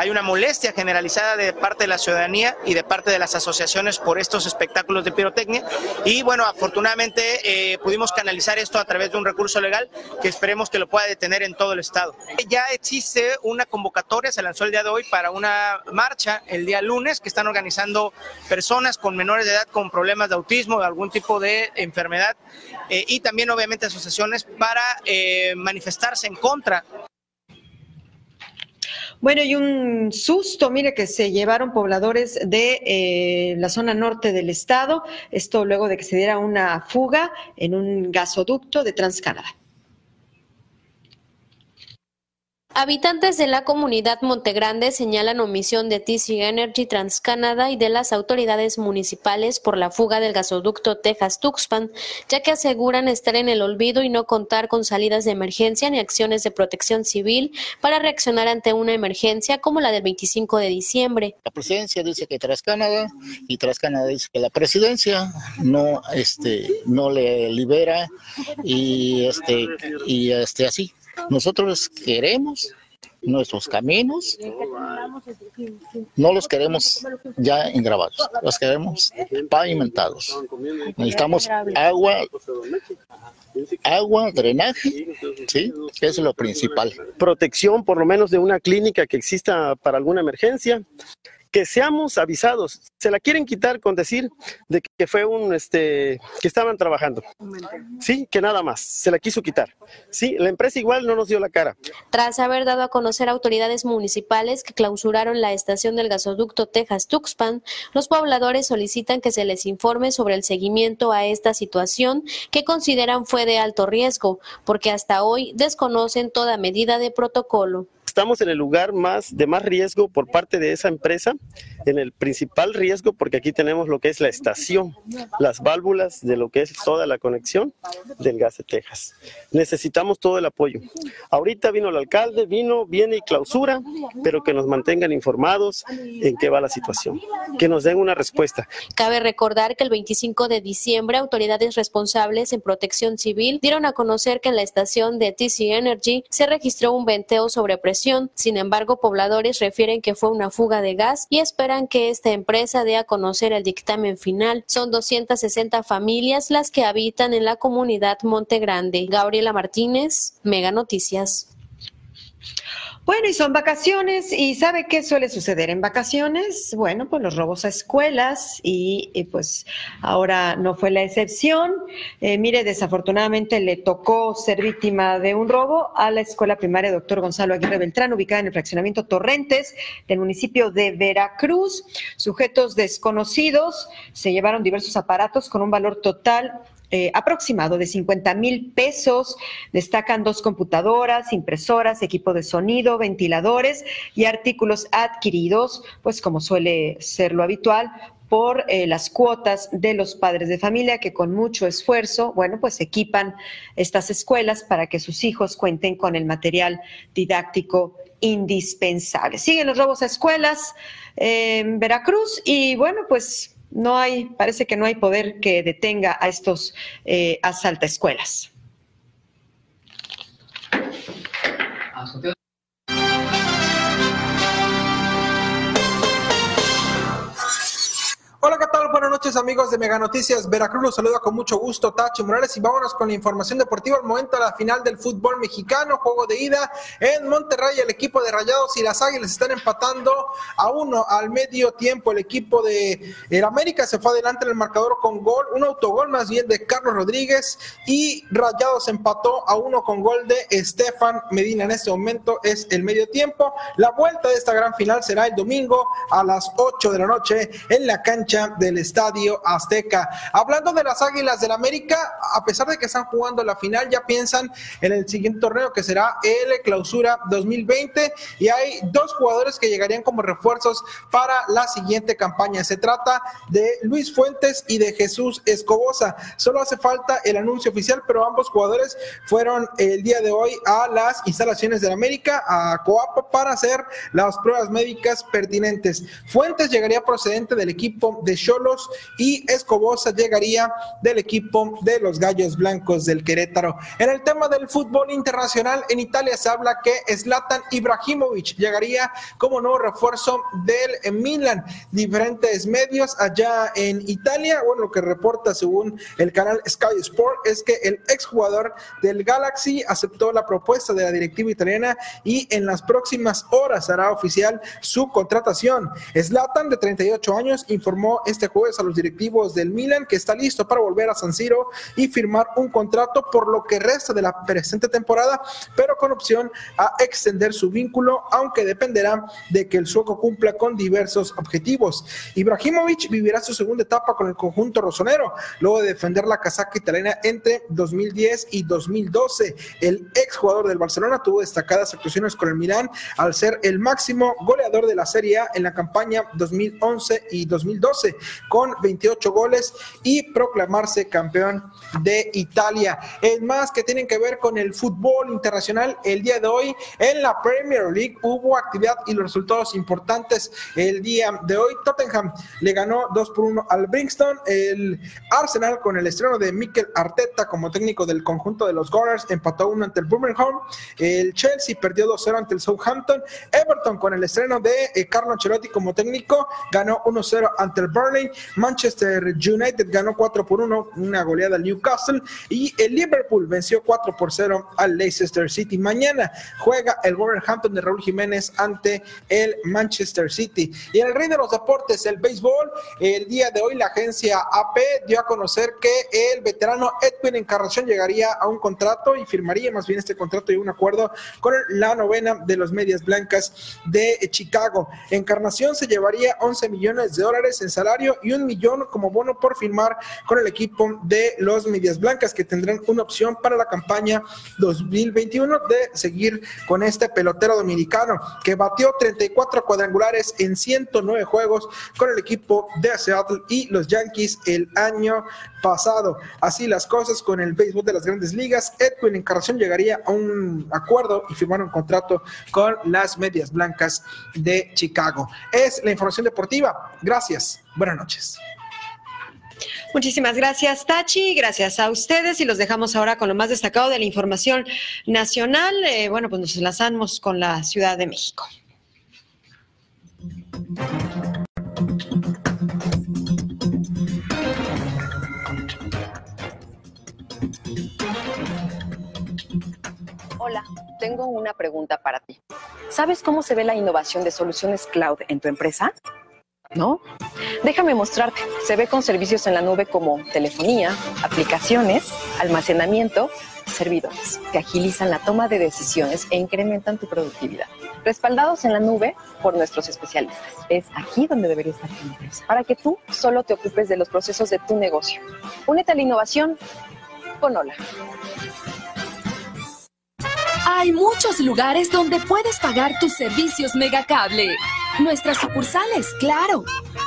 Hay una molestia generalizada de parte de la ciudadanía y de parte de las asociaciones por estos espectáculos de pirotecnia. Y bueno, afortunadamente eh, pudimos canalizar esto a través de un recurso legal que esperemos que lo pueda detener en todo el estado. Ya existe una convocatoria, se lanzó el día de hoy para una marcha el día lunes que están organizando personas con menores de edad con problemas de autismo, de algún tipo de enfermedad eh, y también obviamente asociaciones para eh, manifestarse en contra bueno, y un susto, mire, que se llevaron pobladores de eh, la zona norte del estado, esto luego de que se diera una fuga en un gasoducto de Transcanada. Habitantes de la comunidad Montegrande señalan omisión de TC Energy Transcanada y de las autoridades municipales por la fuga del gasoducto Texas-Tuxpan, ya que aseguran estar en el olvido y no contar con salidas de emergencia ni acciones de protección civil para reaccionar ante una emergencia como la del 25 de diciembre. La presidencia dice que Transcanada y Transcanada dice que la presidencia no este no le libera y este y este así nosotros queremos nuestros caminos, no los queremos ya engravados, los queremos pavimentados. Necesitamos agua, agua, drenaje, ¿sí? Es lo principal. Protección, por lo menos, de una clínica que exista para alguna emergencia que seamos avisados. Se la quieren quitar con decir de que fue un, este, que estaban trabajando. Sí, que nada más. Se la quiso quitar. Sí, la empresa igual no nos dio la cara. Tras haber dado a conocer a autoridades municipales que clausuraron la estación del gasoducto Texas-Tuxpan, los pobladores solicitan que se les informe sobre el seguimiento a esta situación que consideran fue de alto riesgo, porque hasta hoy desconocen toda medida de protocolo estamos en el lugar más de más riesgo por parte de esa empresa, en el principal riesgo porque aquí tenemos lo que es la estación, las válvulas de lo que es toda la conexión del gas de Texas. Necesitamos todo el apoyo. Ahorita vino el alcalde, vino, viene y clausura, pero que nos mantengan informados en qué va la situación, que nos den una respuesta. Cabe recordar que el 25 de diciembre autoridades responsables en protección civil dieron a conocer que en la estación de TC Energy se registró un venteo sobre presión sin embargo, pobladores refieren que fue una fuga de gas y esperan que esta empresa dé a conocer el dictamen final. Son 260 familias las que habitan en la comunidad Monte Grande. Gabriela Martínez, Mega Noticias. Bueno, y son vacaciones, y ¿sabe qué suele suceder en vacaciones? Bueno, pues los robos a escuelas, y, pues ahora no fue la excepción. Eh, mire, desafortunadamente le tocó ser víctima de un robo a la escuela primaria Doctor Gonzalo Aguirre Beltrán, ubicada en el fraccionamiento Torrentes, del municipio de Veracruz. Sujetos desconocidos se llevaron diversos aparatos con un valor total eh, aproximado de 50 mil pesos. Destacan dos computadoras, impresoras, equipo de sonido, ventiladores y artículos adquiridos, pues como suele ser lo habitual, por eh, las cuotas de los padres de familia que con mucho esfuerzo, bueno, pues equipan estas escuelas para que sus hijos cuenten con el material didáctico indispensable. Siguen los robos a escuelas en Veracruz y bueno, pues no hay, parece que no hay poder que detenga a estos eh, escuelas. Hola, ¿qué tal? Buenas noches, amigos de Mega Noticias. Veracruz los saluda con mucho gusto, Tachi Morales, y vámonos con la información deportiva. Al momento de la final del fútbol mexicano, juego de ida en Monterrey, el equipo de Rayados y las Águilas están empatando a uno al medio tiempo. El equipo de el América se fue adelante en el marcador con gol, un autogol más bien de Carlos Rodríguez, y Rayados empató a uno con gol de Estefan Medina. En este momento es el medio tiempo. La vuelta de esta gran final será el domingo a las 8 de la noche en la cancha del Estadio Azteca. Hablando de las Águilas del América, a pesar de que están jugando la final, ya piensan en el siguiente torneo que será el Clausura 2020 y hay dos jugadores que llegarían como refuerzos para la siguiente campaña. Se trata de Luis Fuentes y de Jesús Escobosa. Solo hace falta el anuncio oficial, pero ambos jugadores fueron el día de hoy a las instalaciones del América, a Coapa, para hacer las pruebas médicas pertinentes. Fuentes llegaría procedente del equipo de Cholos y Escobosa llegaría del equipo de los Gallos Blancos del Querétaro. En el tema del fútbol internacional, en Italia se habla que Zlatan Ibrahimovic llegaría como nuevo refuerzo del Milan. Diferentes medios allá en Italia, bueno, lo que reporta según el canal Sky Sport es que el exjugador del Galaxy aceptó la propuesta de la directiva italiana y en las próximas horas hará oficial su contratación. Zlatan, de 38 años, informó este jueves a los directivos del Milan que está listo para volver a San Siro y firmar un contrato por lo que resta de la presente temporada, pero con opción a extender su vínculo, aunque dependerá de que el sueco cumpla con diversos objetivos. Ibrahimovic vivirá su segunda etapa con el conjunto rosonero, luego de defender la casaca italiana entre 2010 y 2012. El exjugador del Barcelona tuvo destacadas actuaciones con el Milán al ser el máximo goleador de la Serie A en la campaña 2011 y 2012, con 28 goles y proclamarse campeón de Italia. Es más que tienen que ver con el fútbol internacional. El día de hoy en la Premier League hubo actividad y los resultados importantes. El día de hoy Tottenham le ganó 2 por 1 al Brixton. El Arsenal con el estreno de Mikel Arteta como técnico del conjunto de los Gunners empató 1 ante el Birmingham. El Chelsea perdió 2-0 ante el Southampton. Everton con el estreno de eh, Carlo Ancelotti como técnico ganó 1-0 ante el Burnley. Manchester United ganó 4 por 1, una goleada al Newcastle. Y el Liverpool venció 4 por 0 al Leicester City. Mañana juega el Wolverhampton de Raúl Jiménez ante el Manchester City. Y en el rey de los deportes, el béisbol, el día de hoy la agencia AP dio a conocer que el veterano Edwin Encarnación llegaría a un contrato y firmaría más bien este contrato y un acuerdo con la novena de los Medias Blancas de Chicago. Encarnación se llevaría 11 millones de dólares en salario y un millón como bono por firmar con el equipo de los Medias Blancas que tendrán una opción para la campaña 2021 de seguir con este pelotero dominicano que batió 34 cuadrangulares en 109 juegos con el equipo de Seattle y los Yankees el año pasado. Así las cosas con el béisbol de las grandes ligas. Edwin Encarnación llegaría a un acuerdo y firmar un contrato con las medias blancas de Chicago. Es la información deportiva. Gracias. Buenas noches. Muchísimas gracias, Tachi. Gracias a ustedes y los dejamos ahora con lo más destacado de la información nacional. Eh, bueno, pues nos enlazamos con la Ciudad de México. Hola, tengo una pregunta para ti. ¿Sabes cómo se ve la innovación de soluciones cloud en tu empresa? ¿No? Déjame mostrarte. Se ve con servicios en la nube como telefonía, aplicaciones, almacenamiento, servidores, que agilizan la toma de decisiones e incrementan tu productividad. Respaldados en la nube por nuestros especialistas. Es aquí donde debería estar tu empresa, para que tú solo te ocupes de los procesos de tu negocio. Únete a la innovación con Hola. Hay muchos lugares donde puedes pagar tus servicios megacable. Nuestras sucursales, claro.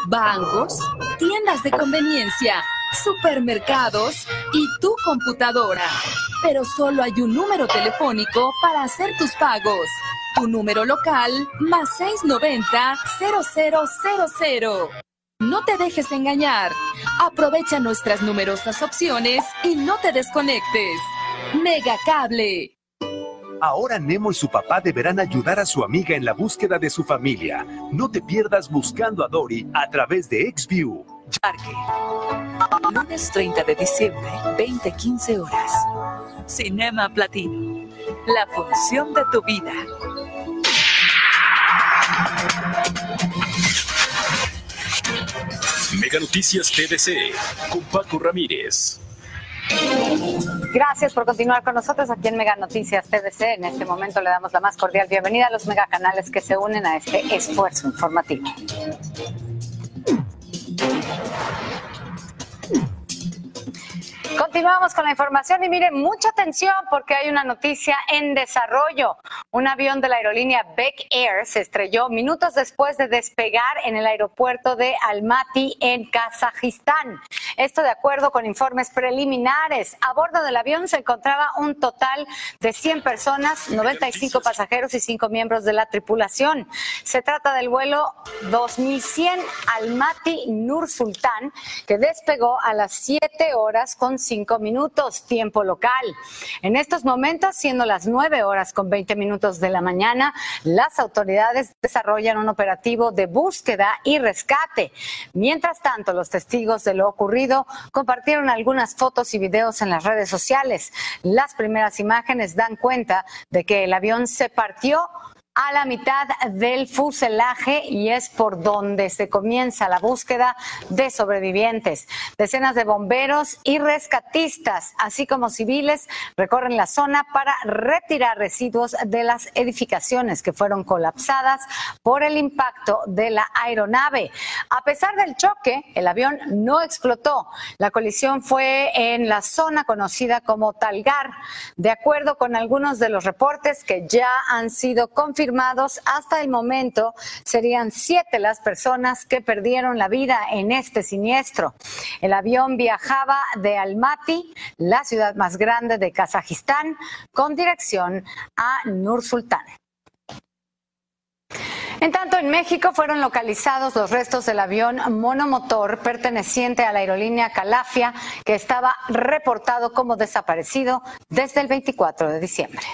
Bancos, tiendas de conveniencia, supermercados y tu computadora. Pero solo hay un número telefónico para hacer tus pagos. Tu número local más 690-0000. No te dejes engañar. Aprovecha nuestras numerosas opciones y no te desconectes. Megacable. Ahora Nemo y su papá deberán ayudar a su amiga en la búsqueda de su familia. No te pierdas buscando a Dory a través de XView. Parque. Lunes 30 de diciembre, 20-15 horas. Cinema Platino. La función de tu vida. Mega Noticias TDC con Paco Ramírez. Gracias por continuar con nosotros aquí en Mega Noticias TDC. En este momento le damos la más cordial bienvenida a los mega canales que se unen a este esfuerzo informativo. Continuamos con la información y miren, mucha atención porque hay una noticia en desarrollo. Un avión de la aerolínea Beck Air se estrelló minutos después de despegar en el aeropuerto de Almaty en Kazajistán. Esto de acuerdo con informes preliminares. A bordo del avión se encontraba un total de 100 personas, 95 pasajeros y 5 miembros de la tripulación. Se trata del vuelo 2100 Almaty Nur Sultan, que despegó a las 7 horas con 5 minutos, tiempo local. En estos momentos, siendo las 9 horas con 20 minutos de la mañana, las autoridades desarrollan un operativo de búsqueda y rescate. Mientras tanto, los testigos de lo ocurrido compartieron algunas fotos y videos en las redes sociales. Las primeras imágenes dan cuenta de que el avión se partió a la mitad del fuselaje y es por donde se comienza la búsqueda de sobrevivientes. Decenas de bomberos y rescatistas, así como civiles, recorren la zona para retirar residuos de las edificaciones que fueron colapsadas por el impacto de la aeronave. A pesar del choque, el avión no explotó. La colisión fue en la zona conocida como Talgar, de acuerdo con algunos de los reportes que ya han sido confirmados hasta el momento serían siete las personas que perdieron la vida en este siniestro. El avión viajaba de Almaty, la ciudad más grande de Kazajistán, con dirección a Nur Sultan. En tanto, en México fueron localizados los restos del avión monomotor perteneciente a la aerolínea Calafia, que estaba reportado como desaparecido desde el 24 de diciembre.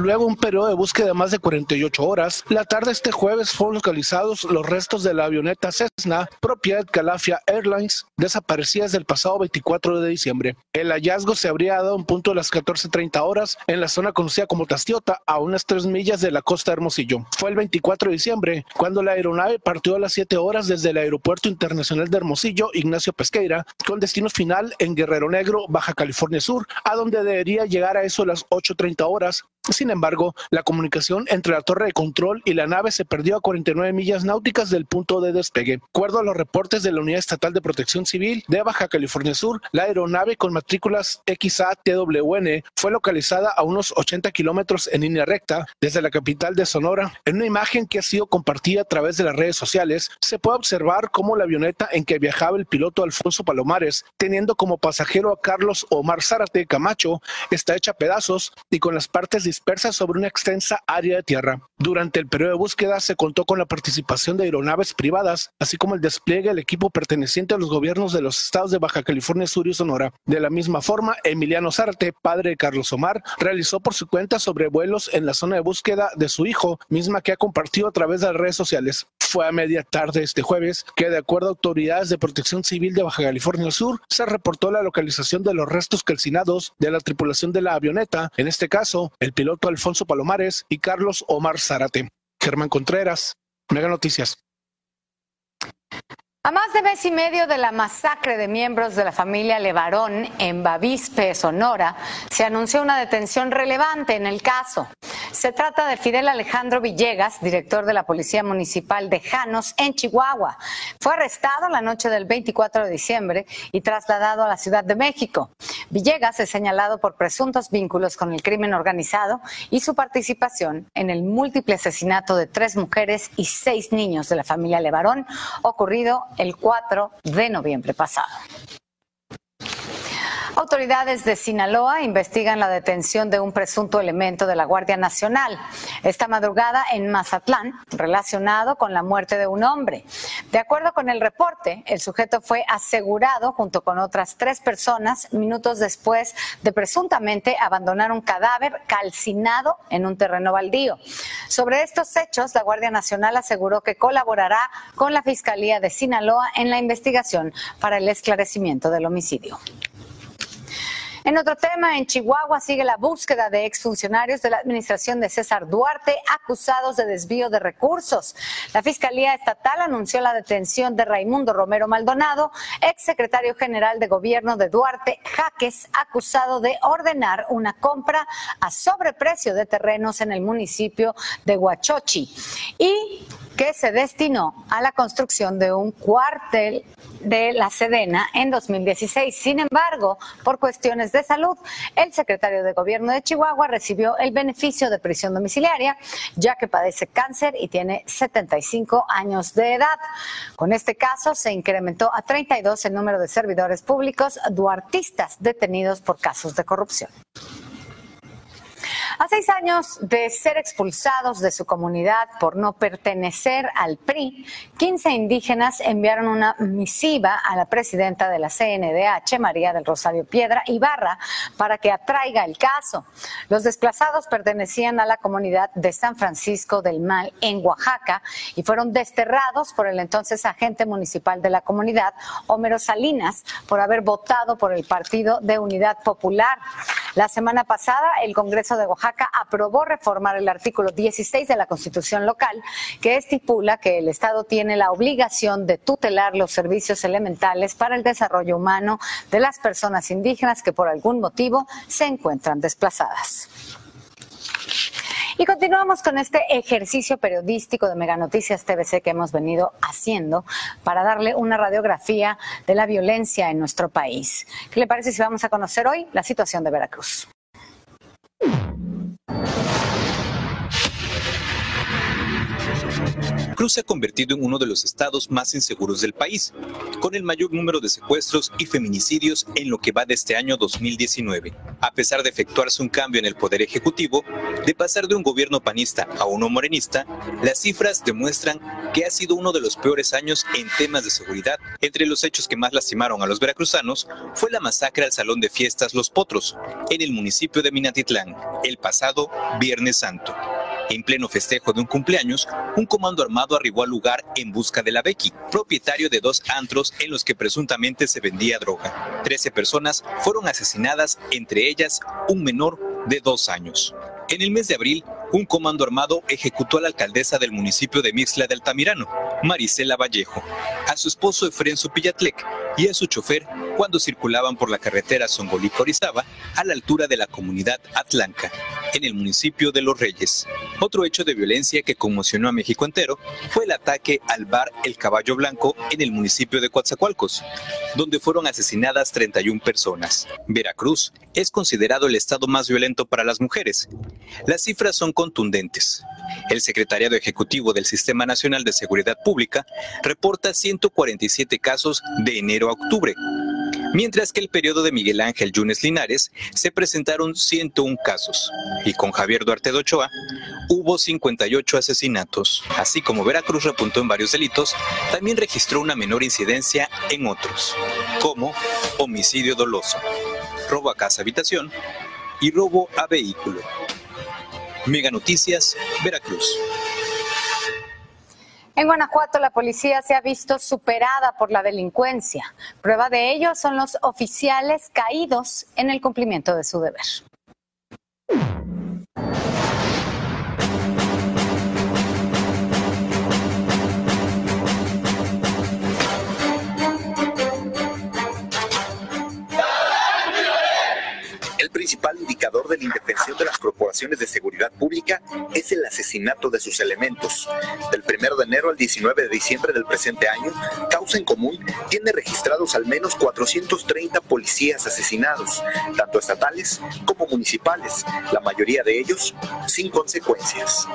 Luego un periodo de búsqueda de más de 48 horas, la tarde este jueves fueron localizados los restos de la avioneta Cessna, propiedad Calafia Airlines, desaparecida desde el pasado 24 de diciembre. El hallazgo se habría dado en punto de las 14.30 horas en la zona conocida como Tastiota, a unas 3 millas de la costa de Hermosillo. Fue el 24 de diciembre cuando la aeronave partió a las 7 horas desde el Aeropuerto Internacional de Hermosillo, Ignacio Pesqueira, con destino final en Guerrero Negro, Baja California Sur, a donde debería llegar a eso a las 8.30 horas sin embargo, la comunicación entre la torre de control y la nave se perdió a 49 millas náuticas del punto de despegue. De acuerdo a los reportes de la Unidad Estatal de Protección Civil de Baja California Sur, la aeronave con matrículas XATWN fue localizada a unos 80 kilómetros en línea recta desde la capital de Sonora. En una imagen que ha sido compartida a través de las redes sociales, se puede observar cómo la avioneta en que viajaba el piloto Alfonso Palomares, teniendo como pasajero a Carlos Omar Zárate Camacho, está hecha a pedazos y con las partes dispersas sobre una extensa área de tierra. Durante el periodo de búsqueda se contó con la participación de aeronaves privadas, así como el despliegue del equipo perteneciente a los gobiernos de los estados de Baja California Sur y Sonora. De la misma forma, Emiliano Zárate, padre de Carlos Omar, realizó por su cuenta sobrevuelos en la zona de búsqueda de su hijo, misma que ha compartido a través de las redes sociales. Fue a media tarde este jueves que, de acuerdo a autoridades de protección civil de Baja California Sur, se reportó la localización de los restos calcinados de la tripulación de la avioneta, en este caso, el piloto Alfonso Palomares y Carlos Omar Germán Contreras, Mega Noticias. A más de mes y medio de la masacre de miembros de la familia Levarón en Bavispe, Sonora, se anunció una detención relevante en el caso. Se trata de Fidel Alejandro Villegas, director de la Policía Municipal de Janos, en Chihuahua. Fue arrestado la noche del 24 de diciembre y trasladado a la Ciudad de México. Villegas es señalado por presuntos vínculos con el crimen organizado y su participación en el múltiple asesinato de tres mujeres y seis niños de la familia Levarón ocurrido el 4 de noviembre pasado. Autoridades de Sinaloa investigan la detención de un presunto elemento de la Guardia Nacional esta madrugada en Mazatlán relacionado con la muerte de un hombre. De acuerdo con el reporte, el sujeto fue asegurado junto con otras tres personas minutos después de presuntamente abandonar un cadáver calcinado en un terreno baldío. Sobre estos hechos, la Guardia Nacional aseguró que colaborará con la Fiscalía de Sinaloa en la investigación para el esclarecimiento del homicidio. En otro tema, en Chihuahua sigue la búsqueda de exfuncionarios de la administración de César Duarte acusados de desvío de recursos. La Fiscalía Estatal anunció la detención de Raimundo Romero Maldonado, exsecretario general de gobierno de Duarte, Jaques, acusado de ordenar una compra a sobreprecio de terrenos en el municipio de Huachochi. Y que se destinó a la construcción de un cuartel de la Sedena en 2016. Sin embargo, por cuestiones de salud, el secretario de Gobierno de Chihuahua recibió el beneficio de prisión domiciliaria, ya que padece cáncer y tiene 75 años de edad. Con este caso se incrementó a 32 el número de servidores públicos duartistas detenidos por casos de corrupción. A seis años de ser expulsados de su comunidad por no pertenecer al PRI, 15 indígenas enviaron una misiva a la presidenta de la CNDH, María del Rosario Piedra Ibarra, para que atraiga el caso. Los desplazados pertenecían a la comunidad de San Francisco del Mal en Oaxaca y fueron desterrados por el entonces agente municipal de la comunidad, Homero Salinas, por haber votado por el Partido de Unidad Popular. La semana pasada, el Congreso de Oaxaca aprobó reformar el artículo 16 de la Constitución local, que estipula que el Estado tiene la obligación de tutelar los servicios elementales para el desarrollo humano de las personas indígenas que por algún motivo se encuentran desplazadas. Y continuamos con este ejercicio periodístico de Mega Noticias TVC que hemos venido haciendo para darle una radiografía de la violencia en nuestro país. ¿Qué le parece si vamos a conocer hoy la situación de Veracruz? you Cruz se ha convertido en uno de los estados más inseguros del país, con el mayor número de secuestros y feminicidios en lo que va de este año 2019. A pesar de efectuarse un cambio en el poder ejecutivo, de pasar de un gobierno panista a uno morenista, las cifras demuestran que ha sido uno de los peores años en temas de seguridad. Entre los hechos que más lastimaron a los veracruzanos fue la masacre al Salón de Fiestas Los Potros, en el municipio de Minatitlán, el pasado Viernes Santo. En pleno festejo de un cumpleaños, un comando armado arribó al lugar en busca de la Becky, propietario de dos antros en los que presuntamente se vendía droga. Trece personas fueron asesinadas, entre ellas un menor de dos años. En el mes de abril, un comando armado ejecutó a la alcaldesa del municipio de Mixla del Tamirano, Marisela Vallejo, a su esposo Efren Supillatlec y a su chofer cuando circulaban por la carretera Zongolí-Corizaba a la altura de la comunidad Atlanca, en el municipio de Los Reyes. Otro hecho de violencia que conmocionó a México entero fue el ataque al bar El Caballo Blanco en el municipio de Coatzacoalcos, donde fueron asesinadas 31 personas. Veracruz es considerado el estado más violento para las mujeres. Las cifras son contundentes. El Secretariado Ejecutivo del Sistema Nacional de Seguridad Pública reporta 147 casos de enero a octubre, mientras que el periodo de Miguel Ángel Yunes Linares se presentaron 101 casos y con Javier Duarte de Ochoa hubo 58 asesinatos. Así como Veracruz repuntó en varios delitos, también registró una menor incidencia en otros, como homicidio doloso, robo a casa habitación y robo a vehículo. Mega Noticias, Veracruz. En Guanajuato la policía se ha visto superada por la delincuencia. Prueba de ello son los oficiales caídos en el cumplimiento de su deber. Principal indicador de la indefensión de las corporaciones de seguridad pública es el asesinato de sus elementos. Del 1 de enero al 19 de diciembre del presente año, Causa en Común tiene registrados al menos 430 policías asesinados, tanto estatales como municipales, la mayoría de ellos sin consecuencias.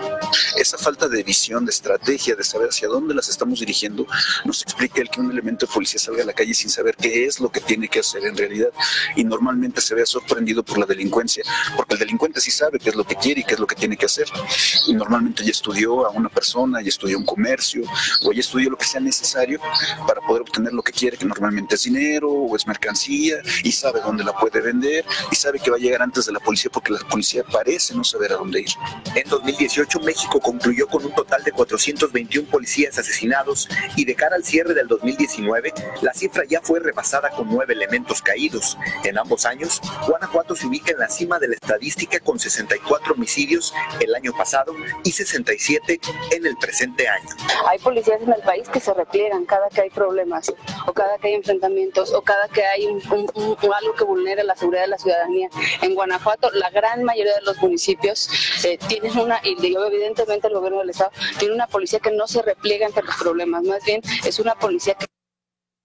Esa falta de visión, de estrategia, de saber hacia dónde las estamos dirigiendo, nos explica el que un elemento de policía salga a la calle sin saber qué es lo que tiene que hacer en realidad y normalmente se vea sorprendido por la delincuencia, porque el delincuente sí sabe qué es lo que quiere y qué es lo que tiene que hacer. Y normalmente ya estudió a una persona, ya estudió un comercio o ya estudió lo que sea necesario para poder obtener lo que quiere, que normalmente es dinero o es mercancía y sabe dónde la puede vender y sabe que va a llegar antes de la policía porque la policía parece no saber a dónde ir. En 2018 México concluyó con un total de 421 policías asesinados y de cara al cierre del 2019 la cifra ya fue rebasada con nueve elementos caídos. En ambos años, Guanajuato Guanajuato se ubica en la cima de la estadística con 64 homicidios el año pasado y 67 en el presente año. Hay policías en el país que se repliegan cada que hay problemas o cada que hay enfrentamientos o cada que hay algo que vulnere la seguridad de la ciudadanía. En Guanajuato, la gran mayoría de los municipios eh, tienen una, y evidentemente el gobierno del Estado tiene una policía que no se repliega ante los problemas, más bien es una policía que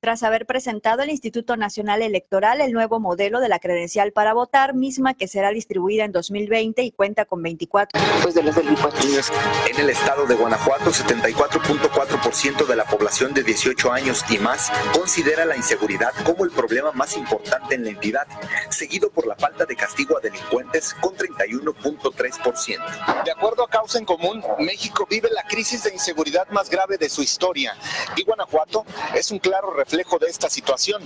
tras haber presentado el Instituto Nacional Electoral el nuevo modelo de la credencial para votar, misma que será distribuida en 2020 y cuenta con 24 pues de los delincuentes. En el estado de Guanajuato, 74.4% de la población de 18 años y más considera la inseguridad como el problema más importante en la entidad, seguido por la falta de castigo a delincuentes con 31.3%. De acuerdo a Causa en Común, México vive la crisis de inseguridad más grave de su historia y Guanajuato es un claro reflejo reflejo de esta situación.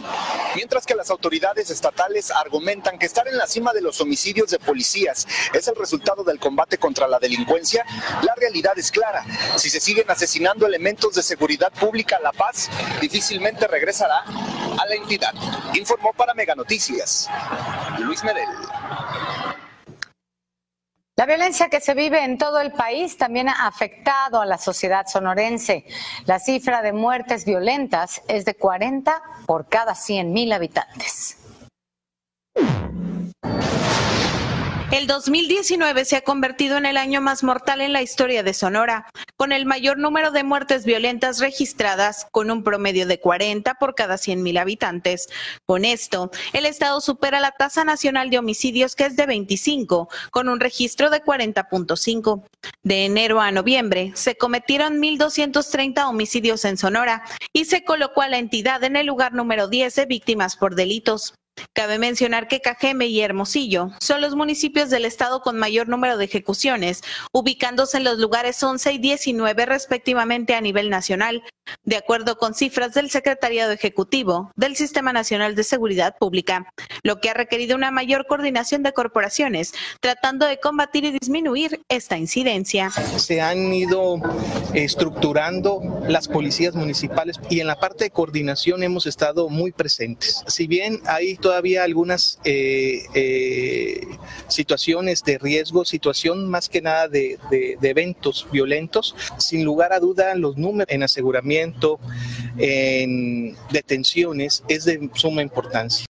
Mientras que las autoridades estatales argumentan que estar en la cima de los homicidios de policías es el resultado del combate contra la delincuencia, la realidad es clara. Si se siguen asesinando elementos de seguridad pública, la paz difícilmente regresará a la entidad. Informó para Mega Noticias Luis Medel. La violencia que se vive en todo el país también ha afectado a la sociedad sonorense. La cifra de muertes violentas es de 40 por cada 100 mil habitantes. El 2019 se ha convertido en el año más mortal en la historia de Sonora, con el mayor número de muertes violentas registradas, con un promedio de 40 por cada 100.000 habitantes. Con esto, el estado supera la tasa nacional de homicidios, que es de 25, con un registro de 40.5. De enero a noviembre, se cometieron 1.230 homicidios en Sonora y se colocó a la entidad en el lugar número 10 de víctimas por delitos. Cabe mencionar que Cajeme y Hermosillo son los municipios del estado con mayor número de ejecuciones, ubicándose en los lugares 11 y 19 respectivamente a nivel nacional, de acuerdo con cifras del Secretariado Ejecutivo del Sistema Nacional de Seguridad Pública, lo que ha requerido una mayor coordinación de corporaciones, tratando de combatir y disminuir esta incidencia. Se han ido estructurando las policías municipales y en la parte de coordinación hemos estado muy presentes. Si bien hay todavía algunas eh, eh, situaciones de riesgo, situación más que nada de, de eventos violentos, sin lugar a duda los números en aseguramiento en detenciones es de suma importancia.